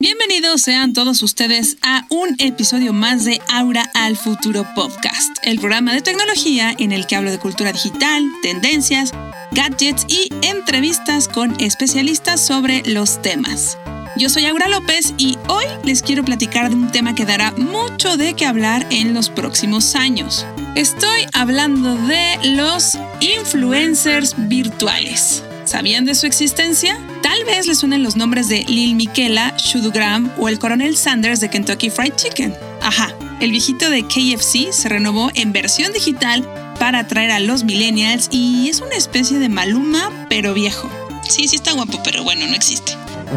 Bienvenidos sean todos ustedes a un episodio más de Aura al Futuro Podcast, el programa de tecnología en el que hablo de cultura digital, tendencias, gadgets y entrevistas con especialistas sobre los temas. Yo soy Aura López y hoy les quiero platicar de un tema que dará mucho de qué hablar en los próximos años. Estoy hablando de los influencers virtuales. ¿Sabían de su existencia? Tal vez les suenen los nombres de Lil Miquela, Shudugram o el Coronel Sanders de Kentucky Fried Chicken. Ajá, el viejito de KFC se renovó en versión digital para atraer a los millennials y es una especie de Maluma, pero viejo. Sí, sí está guapo, pero bueno, no existe.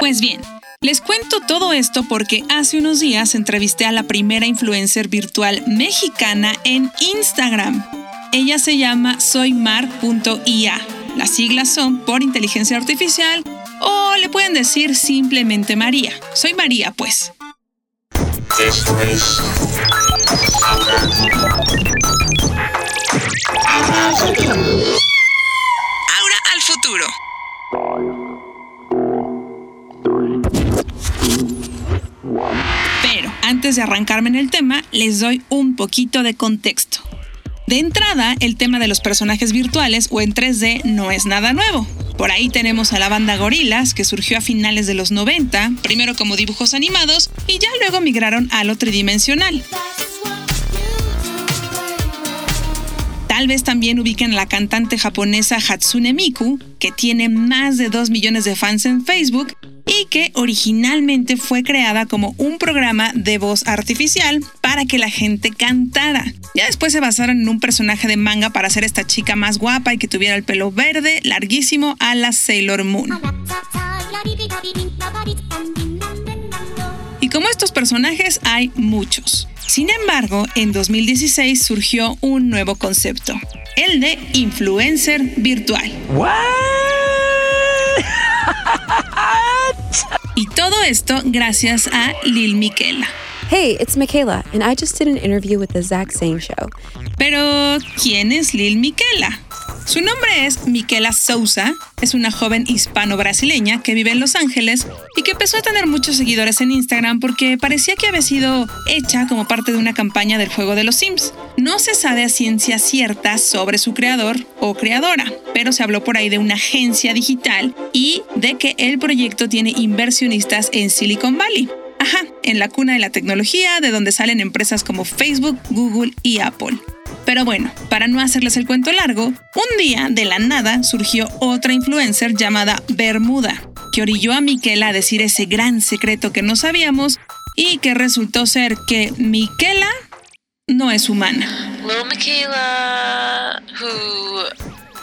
Pues bien, les cuento todo esto porque hace unos días entrevisté a la primera influencer virtual mexicana en Instagram. Ella se llama soymar.ia. Las siglas son por inteligencia artificial o le pueden decir simplemente María. Soy María, pues. Ahora al futuro. Pero antes de arrancarme en el tema, les doy un poquito de contexto. De entrada, el tema de los personajes virtuales o en 3D no es nada nuevo. Por ahí tenemos a la banda Gorilas, que surgió a finales de los 90, primero como dibujos animados y ya luego migraron a lo tridimensional. Tal vez también ubiquen a la cantante japonesa Hatsune Miku, que tiene más de 2 millones de fans en Facebook y que originalmente fue creada como un programa de voz artificial para que la gente cantara. Ya después se basaron en un personaje de manga para hacer esta chica más guapa y que tuviera el pelo verde, larguísimo, a la Sailor Moon. Y como estos personajes hay muchos. Sin embargo, en 2016 surgió un nuevo concepto, el de influencer virtual. Y todo esto gracias a Lil Miquela. Hey, it's Michaela, and I just did an interview with the Zach Sang Show. Pero, ¿quién es Lil Miquela? Su nombre es Miquela Souza, es una joven hispano-brasileña que vive en Los Ángeles y que empezó a tener muchos seguidores en Instagram porque parecía que había sido hecha como parte de una campaña del juego de los Sims. No se sabe a ciencia cierta sobre su creador o creadora, pero se habló por ahí de una agencia digital y de que el proyecto tiene inversionistas en Silicon Valley. Ajá, en la cuna de la tecnología, de donde salen empresas como Facebook, Google y Apple. Pero bueno, para no hacerles el cuento largo, un día de la nada surgió otra influencer llamada Bermuda, que orilló a Miquela a decir ese gran secreto que no sabíamos y que resultó ser que Miquela no es humana. Little Michaela, who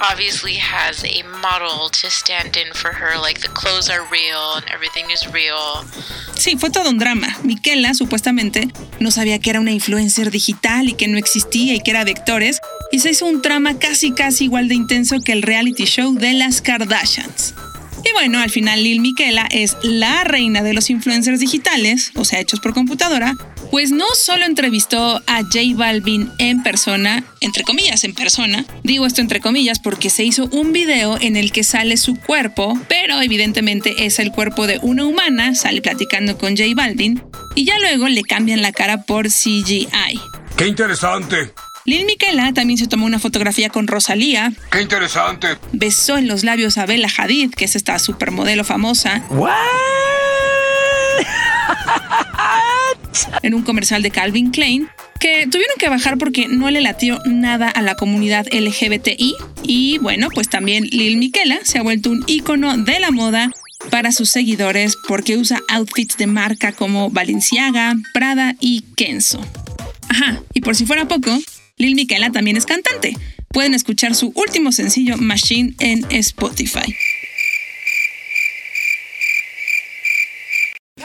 obviously has a model to stand in for her, like the clothes are real and everything is real. Sí, fue todo un drama. Miquela supuestamente no sabía que era una influencer digital y que no existía y que era vectores, y se hizo un drama casi casi igual de intenso que el reality show de las Kardashians. Y bueno, al final Lil Miquela es la reina de los influencers digitales, o sea, hechos por computadora, pues no solo entrevistó a J Balvin en persona, entre comillas en persona, digo esto entre comillas porque se hizo un video en el que sale su cuerpo, pero evidentemente es el cuerpo de una humana, sale platicando con J Balvin, y ya luego le cambian la cara por CGI. ¡Qué interesante! Lil Miquela también se tomó una fotografía con Rosalía, ¡Qué interesante! besó en los labios a Bella Hadid, que es esta supermodelo famosa, en un comercial de Calvin Klein, que tuvieron que bajar porque no le latió nada a la comunidad LGBTI. Y bueno, pues también Lil Miquela se ha vuelto un ícono de la moda para sus seguidores porque usa outfits de marca como Balenciaga, Prada y Kenzo. Ajá, y por si fuera poco, Lil Miquela también es cantante. Pueden escuchar su último sencillo Machine en Spotify.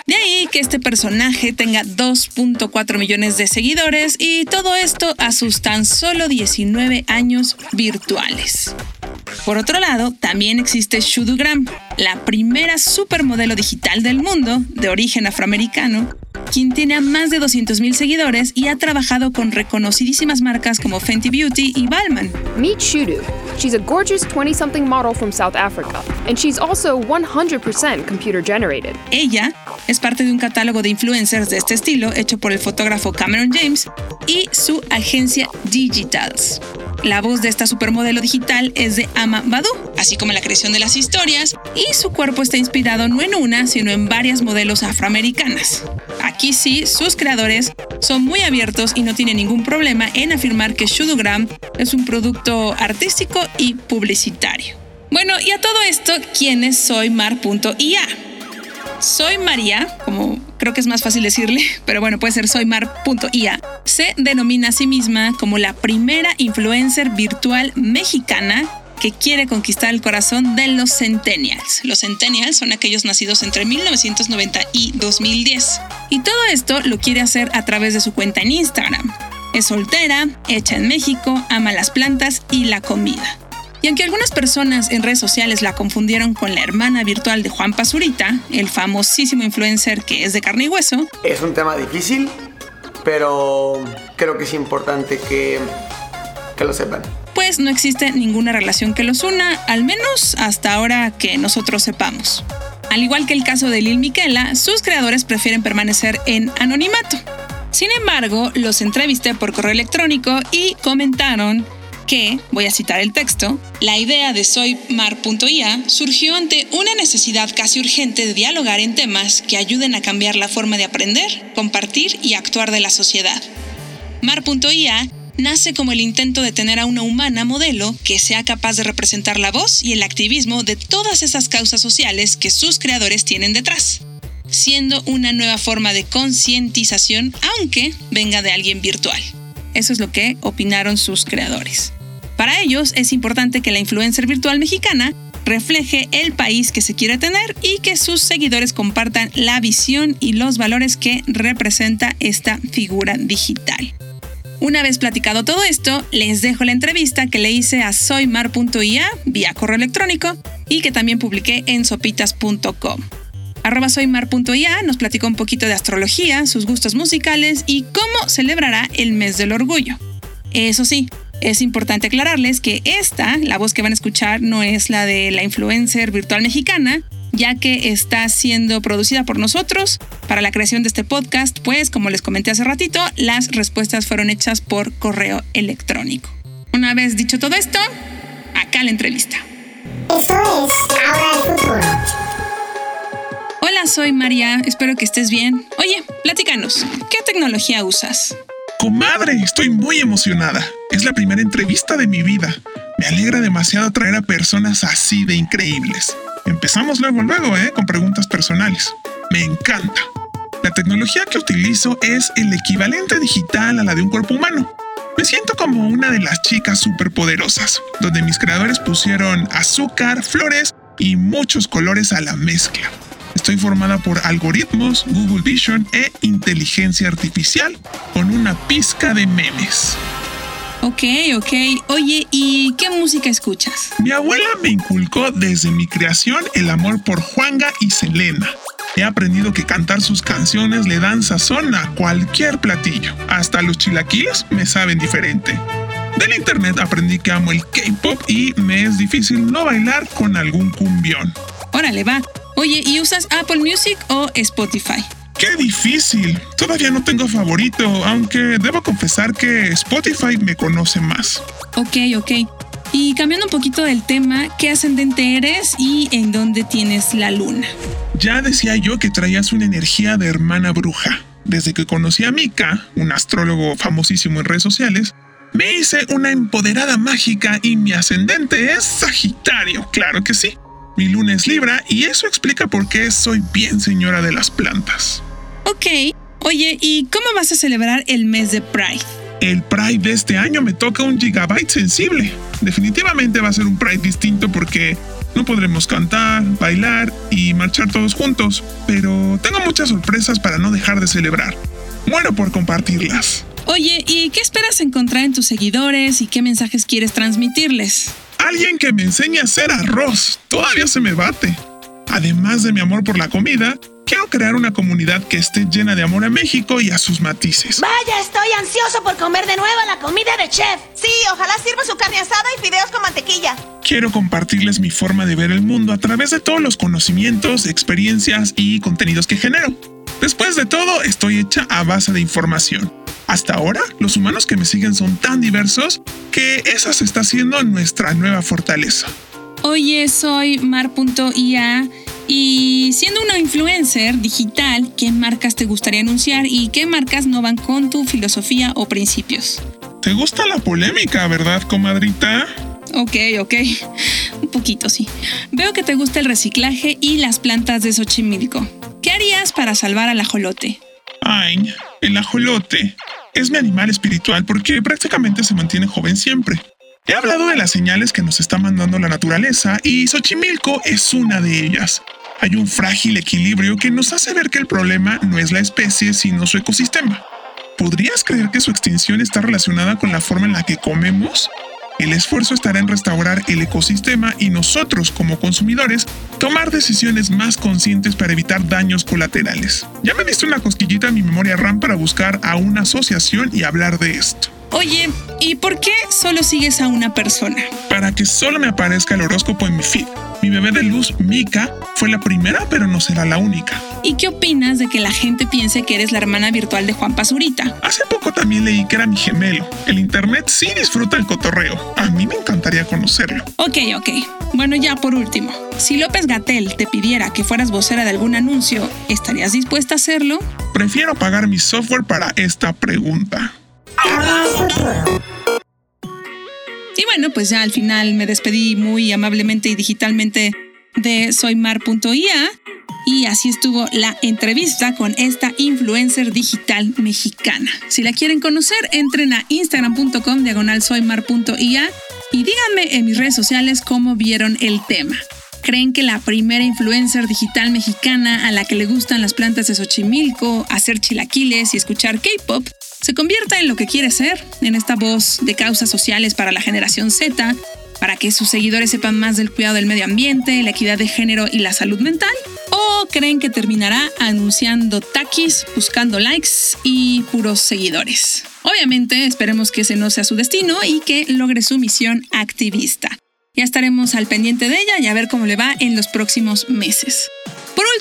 De ahí que este personaje tenga 2.4 millones de seguidores y todo esto a sus tan solo 19 años virtuales. Por otro lado, también existe Shudugram, la primera supermodelo digital del mundo, de origen afroamericano, quien tiene a más de 200.000 seguidores y ha trabajado con reconocidísimas marcas como Fenty Beauty y Balmain. Meet Shudu, She's a gorgeous 20 something model from South Africa, and she's also 100% computer generated. Ella es parte de un catálogo de influencers de este estilo hecho por el fotógrafo Cameron James y su agencia Digitals. La voz de esta supermodelo digital es de Ama Badu, así como la creación de las historias, y su cuerpo está inspirado no en una, sino en varias modelos afroamericanas. Aquí sí, sus creadores son muy abiertos y no tienen ningún problema en afirmar que Shudogram es un producto artístico y publicitario. Bueno, y a todo esto, ¿quién es soymar.ia? Soy María, como creo que es más fácil decirle, pero bueno, puede ser soymar.ia, se denomina a sí misma como la primera influencer virtual mexicana que quiere conquistar el corazón de los centennials. Los centennials son aquellos nacidos entre 1990 y 2010. Y todo esto lo quiere hacer a través de su cuenta en Instagram. Es soltera, hecha en México, ama las plantas y la comida. Y aunque algunas personas en redes sociales la confundieron con la hermana virtual de Juan Pazurita, el famosísimo influencer que es de carne y hueso, Es un tema difícil, pero creo que es importante que, que lo sepan. pues no existe ninguna relación que los una, al menos hasta ahora que nosotros sepamos. Al igual que el caso de Lil Miquela, sus creadores prefieren permanecer en anonimato. Sin embargo, los entrevisté por correo electrónico y comentaron que, voy a citar el texto, la idea de soymar.ia surgió ante una necesidad casi urgente de dialogar en temas que ayuden a cambiar la forma de aprender, compartir y actuar de la sociedad. Mar.ia nace como el intento de tener a una humana modelo que sea capaz de representar la voz y el activismo de todas esas causas sociales que sus creadores tienen detrás, siendo una nueva forma de concientización aunque venga de alguien virtual. Eso es lo que opinaron sus creadores. Para ellos es importante que la influencer virtual mexicana refleje el país que se quiere tener y que sus seguidores compartan la visión y los valores que representa esta figura digital. Una vez platicado todo esto, les dejo la entrevista que le hice a soymar.ia vía correo electrónico y que también publiqué en sopitas.com. Arroba soymar.ia nos platicó un poquito de astrología, sus gustos musicales y cómo celebrará el mes del orgullo. Eso sí, es importante aclararles que esta, la voz que van a escuchar, no es la de la influencer virtual mexicana, ya que está siendo producida por nosotros para la creación de este podcast, pues como les comenté hace ratito, las respuestas fueron hechas por correo electrónico. Una vez dicho todo esto, acá la entrevista. Esto es Ahora el Futuro. Hola, soy María, espero que estés bien. Oye, platícanos, ¿qué tecnología usas? Comadre, estoy muy emocionada. Es la primera entrevista de mi vida. Me alegra demasiado traer a personas así de increíbles. Empezamos luego, luego, ¿eh? Con preguntas personales. Me encanta. La tecnología que utilizo es el equivalente digital a la de un cuerpo humano. Me siento como una de las chicas superpoderosas, donde mis creadores pusieron azúcar, flores y muchos colores a la mezcla. Estoy formada por algoritmos, Google Vision e inteligencia artificial con una pizca de memes. Ok, ok. Oye, ¿y qué música escuchas? Mi abuela me inculcó desde mi creación el amor por Juanga y Selena. He aprendido que cantar sus canciones le dan sazón a cualquier platillo. Hasta los chilaquiles me saben diferente. Del internet aprendí que amo el K-pop y me es difícil no bailar con algún cumbión. Órale, va. Oye, ¿y usas Apple Music o Spotify? ¡Qué difícil! Todavía no tengo favorito, aunque debo confesar que Spotify me conoce más. Ok, ok. Y cambiando un poquito del tema, ¿qué ascendente eres y en dónde tienes la luna? Ya decía yo que traías una energía de hermana bruja. Desde que conocí a Mika, un astrólogo famosísimo en redes sociales, me hice una empoderada mágica y mi ascendente es Sagitario, claro que sí. Mi luna es Libra y eso explica por qué soy bien señora de las plantas. Ok. Oye, ¿y cómo vas a celebrar el mes de Pride? El Pride de este año me toca un gigabyte sensible. Definitivamente va a ser un Pride distinto porque no podremos cantar, bailar y marchar todos juntos, pero tengo muchas sorpresas para no dejar de celebrar. Muero por compartirlas. Oye, ¿y qué esperas encontrar en tus seguidores y qué mensajes quieres transmitirles? Alguien que me enseñe a hacer arroz. Todavía se me bate. Además de mi amor por la comida, Quiero crear una comunidad que esté llena de amor a México y a sus matices. Vaya, estoy ansioso por comer de nuevo la comida de chef. Sí, ojalá sirva su carne asada y fideos con mantequilla. Quiero compartirles mi forma de ver el mundo a través de todos los conocimientos, experiencias y contenidos que genero. Después de todo, estoy hecha a base de información. Hasta ahora, los humanos que me siguen son tan diversos que esa se está haciendo nuestra nueva fortaleza. Oye, soy mar.ia y siendo una influencer digital, ¿qué marcas te gustaría anunciar y qué marcas no van con tu filosofía o principios? ¿Te gusta la polémica, verdad, comadrita? Ok, ok. Un poquito, sí. Veo que te gusta el reciclaje y las plantas de Xochimilco. ¿Qué harías para salvar al ajolote? Ay, el ajolote es mi animal espiritual porque prácticamente se mantiene joven siempre. He hablado de las señales que nos está mandando la naturaleza y Xochimilco es una de ellas. Hay un frágil equilibrio que nos hace ver que el problema no es la especie, sino su ecosistema. ¿Podrías creer que su extinción está relacionada con la forma en la que comemos? El esfuerzo estará en restaurar el ecosistema y nosotros, como consumidores, tomar decisiones más conscientes para evitar daños colaterales. Ya me diste una cosquillita en mi memoria RAM para buscar a una asociación y hablar de esto. Oye, ¿y por qué solo sigues a una persona? Para que solo me aparezca el horóscopo en mi feed. Mi bebé de luz, Mika, fue la primera, pero no será la única. ¿Y qué opinas de que la gente piense que eres la hermana virtual de Juan Pazurita? Hace poco también leí que era mi gemelo. El internet sí disfruta el cotorreo. A mí me encantaría conocerlo. Ok, ok. Bueno, ya por último. Si López Gatel te pidiera que fueras vocera de algún anuncio, ¿estarías dispuesta a hacerlo? Prefiero pagar mi software para esta pregunta. Y bueno, pues ya al final me despedí muy amablemente y digitalmente de soymar.ia y así estuvo la entrevista con esta influencer digital mexicana. Si la quieren conocer, entren a instagram.com diagonal soymar.ia y díganme en mis redes sociales cómo vieron el tema. ¿Creen que la primera influencer digital mexicana a la que le gustan las plantas de Xochimilco, hacer chilaquiles y escuchar K-pop se convierta en lo que quiere ser, en esta voz de causas sociales para la generación Z, para que sus seguidores sepan más del cuidado del medio ambiente, la equidad de género y la salud mental? ¿O creen que terminará anunciando taquis, buscando likes y puros seguidores? Obviamente, esperemos que ese no sea su destino y que logre su misión activista. Ya estaremos al pendiente de ella y a ver cómo le va en los próximos meses.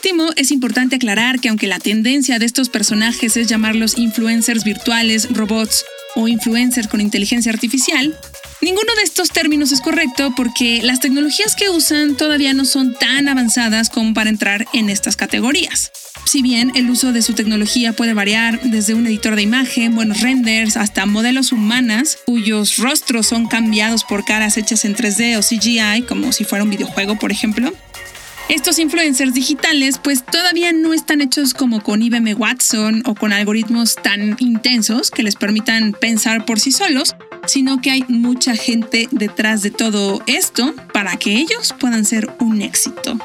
Último, es importante aclarar que aunque la tendencia de estos personajes es llamarlos influencers virtuales, robots o influencers con inteligencia artificial, ninguno de estos términos es correcto porque las tecnologías que usan todavía no son tan avanzadas como para entrar en estas categorías. Si bien el uso de su tecnología puede variar desde un editor de imagen, buenos renders, hasta modelos humanas cuyos rostros son cambiados por caras hechas en 3D o CGI, como si fuera un videojuego, por ejemplo, estos influencers digitales pues todavía no están hechos como con IBM Watson o con algoritmos tan intensos que les permitan pensar por sí solos, sino que hay mucha gente detrás de todo esto para que ellos puedan ser un éxito.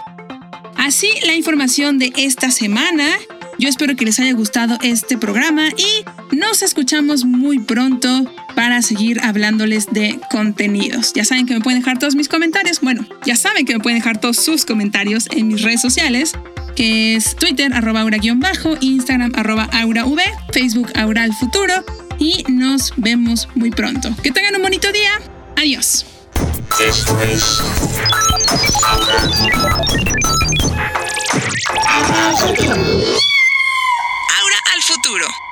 Así la información de esta semana. Yo espero que les haya gustado este programa y nos escuchamos muy pronto para seguir hablándoles de contenidos. Ya saben que me pueden dejar todos mis comentarios. Bueno, ya saben que me pueden dejar todos sus comentarios en mis redes sociales, que es Twitter, arroba aura-bajo, Instagram, arroba aurav, Facebook, aura al futuro. Y nos vemos muy pronto. Que tengan un bonito día. Adiós. Esto es futuro.